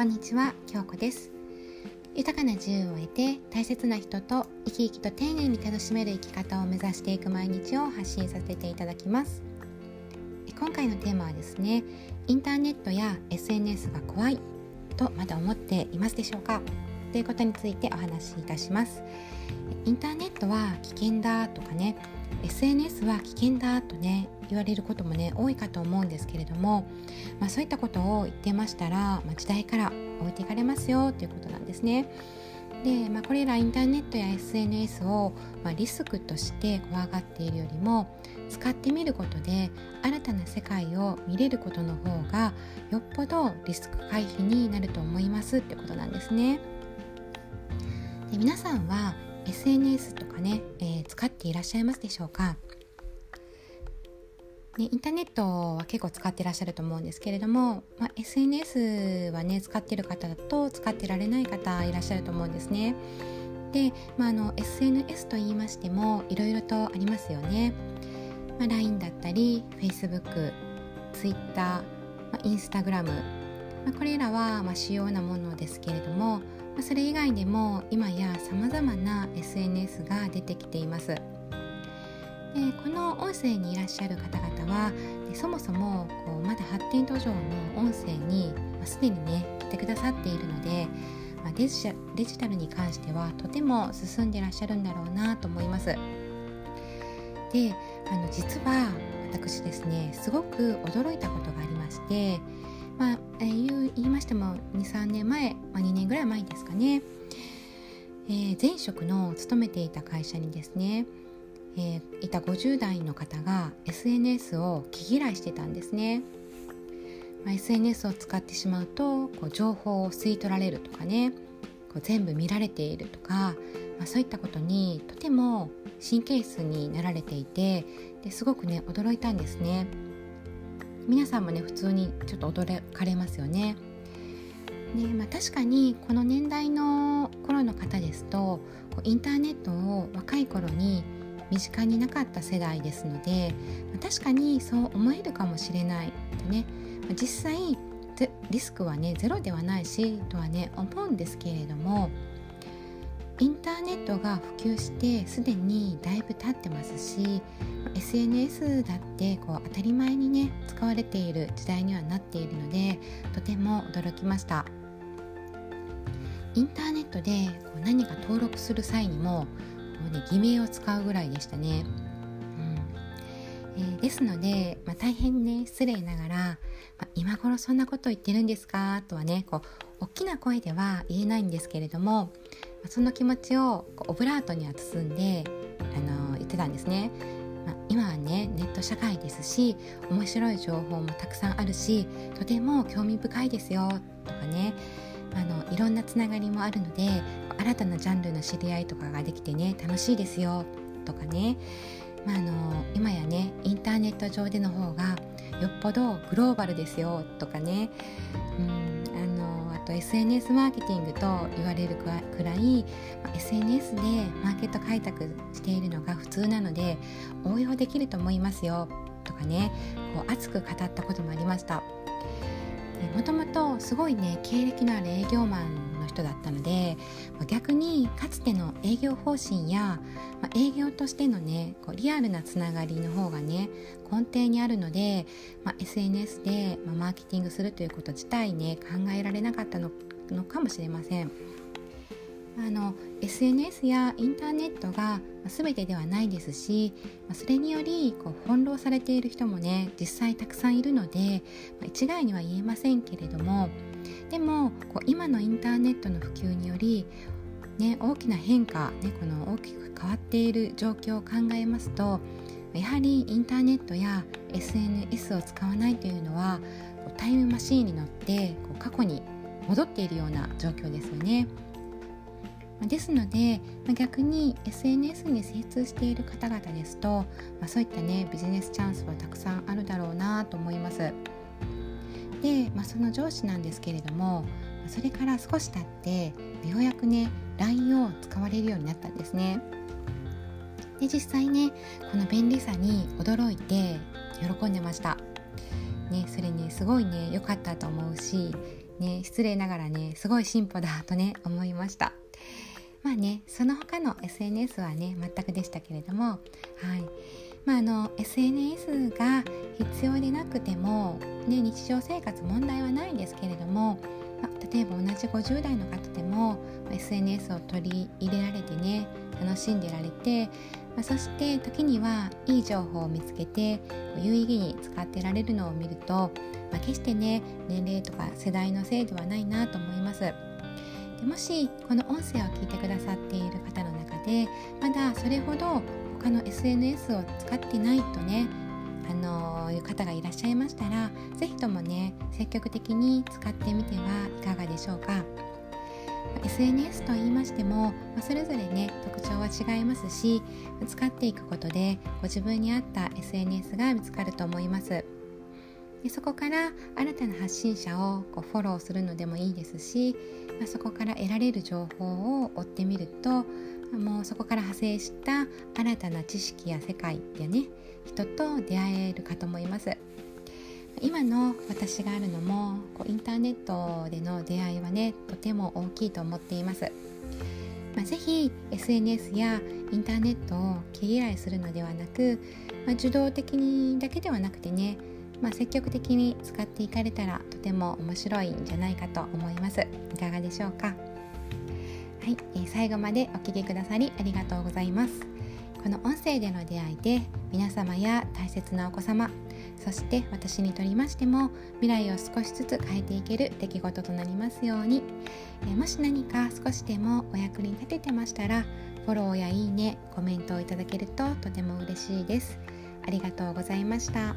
こんにちは、京子です。豊かな自由を得て大切な人と生き生きと丁寧に楽しめる生き方を目指していく毎日を発信させていただきます。今回のテーマはですねインターネットや SNS が怖いとまだ思っていますでしょうか？ということについてお話しいたします。インターネットは危険だとかね SNS は危険だとね言われることもね多いかと思うんですけれども、まあ、そういったことを言ってましたら、まあ、時代から置いていかれますよということなんですね。で、まあ、これらインターネットや SNS を、まあ、リスクとして怖がっているよりも使ってみることで新たな世界を見れることの方がよっぽどリスク回避になると思いますってことなんですね。で皆さんは SNS とかね、えー、使っていらっしゃいますでしょうか？ね、インターネットは結構使ってらっしゃると思うんですけれども、まあ、SNS はね使ってる方だと使ってられない方いらっしゃると思うんですね。で、まあ、の SNS と言いましてもいろいろとありますよね。まあ、LINE だったり Facebook、Twitter、まあ、Instagram、まあ、これらはまあ主要なものですけれども、まあ、それ以外でも今やさまざまな SNS が出てきています。でこの音声にいらっしゃる方々はそもそもこうまだ発展途上の音声に、まあ、すでにね来てくださっているので、まあ、デジデジタルに関してはとても進んでいらっしゃるんだろうなと思います。であの実は私ですねすごく驚いたことがありまして、まあ、えー、言いましても23年前、まあ、2年ぐらい前ですかね、えー、前職の勤めていた会社にですねえー、いた50代の方が SNS を毛嫌いしてたんですね、まあ、SNS を使ってしまうとこう情報を吸い取られるとかねこう全部見られているとか、まあ、そういったことにとても神経質になられていてですごくね驚いたんですね。皆さんもね普通にちょっと驚かれますよね。ねまあ、確かにこの年代の頃の方ですとインターネットを若い頃に身近になかった世代ですので確かにそう思えるかもしれないとね実際リスクはねゼロではないしとはね思うんですけれどもインターネットが普及してすでにだいぶ経ってますし SNS だってこう当たり前にね使われている時代にはなっているのでとても驚きました。インターネットでこう何か登録する際にもうね偽名を使うぐらいでしたね。うん。えー、ですので、まあ、大変ね失礼ながら、まあ、今頃そんなこと言ってるんですか？とはねこう大きな声では言えないんですけれども、その気持ちをオブラートには包んで、あの、言ってたんですね。まあ、今はねネット社会ですし面白い情報もたくさんあるしとても興味深いですよとかね。あのいろんなつながりもあるので新たなジャンルの知り合いとかができてね楽しいですよとかね、まあ、あの今やねインターネット上での方がよっぽどグローバルですよとかね。うんあのと SNS マーケティングと言われるくらい、ま、SNS でマーケット開拓しているのが普通なので応用できると思いますよとかねこう熱く語ったこともありました。もともとすごいね経歴のある営業マン人だったので逆にかつての営業方針や、まあ、営業としてのねこうリアルなつながりの方がね根底にあるので、まあ、SNS で、まあ、マーケティングするということ自体ね考えられなかったののかもしれません。あの SNS やインターネットが全てではないですしそれによりこう翻弄されている人もね実際たくさんいるので一概には言えませんけれどもでもこう今のインターネットの普及により、ね、大きな変化、ね、この大きく変わっている状況を考えますとやはりインターネットや SNS を使わないというのはタイムマシーンに乗ってこう過去に戻っているような状況ですよね。ですのでま逆に SNS に精通している方々ですと、ま、そういったねビジネスチャンスはたくさんあるだろうなと思います。で、まあ、その上司なんですけれどもそれから少し経ってようやくね LINE を使われるようになったんですね。で実際ねこの便利さに驚いて喜んでました。ね、それねすごいね良かったと思うしね失礼ながらねすごい進歩だとね思いましたまあねその他の SNS はね全くでしたけれどもはいまあ、あの SNS が必要でなくても、ね、日常生活問題はないんですけれども、まあ、例えば同じ50代の方でも SNS を取り入れられてね楽しんでられて、まあ、そして時にはいい情報を見つけて有意義に使ってられるのを見ると、まあ、決してね年齢とか世代のせいではないなと思います。でもしこの音声を聞いてくださっている方の中でまだそれほど他の SNS を使ってないとねあのいう方がいらっしゃいましたら是非ともね積極的に使ってみてはいかがでしょうか。SNS と言いましても、まそれぞれね特徴は違いますし使っていくことでご自分に合った SNS が見つかると思いますでそこから新たな発信者をこうフォローするのでもいいですし、まあ、そこから得られる情報を追ってみるともうそこから派生した新たな知識や世界やね人と出会えるかと思います。今の私があるのもこうインターネットでの出会いはねとても大きいと思っています、まあ、ぜひ SNS やインターネットを毛嫌いするのではなく、まあ、受動的にだけではなくてね、まあ、積極的に使っていかれたらとても面白いんじゃないかと思います。いかがでしょうか？はい、えー、最後までお聴きくださりありがとうございます。この音声での出会いで皆様や大切なお子様そして私にとりましても未来を少しずつ変えていける出来事となりますように、えー、もし何か少しでもお役に立ててましたらフォローやいいねコメントをいただけるととても嬉しいです。ありがとうございました。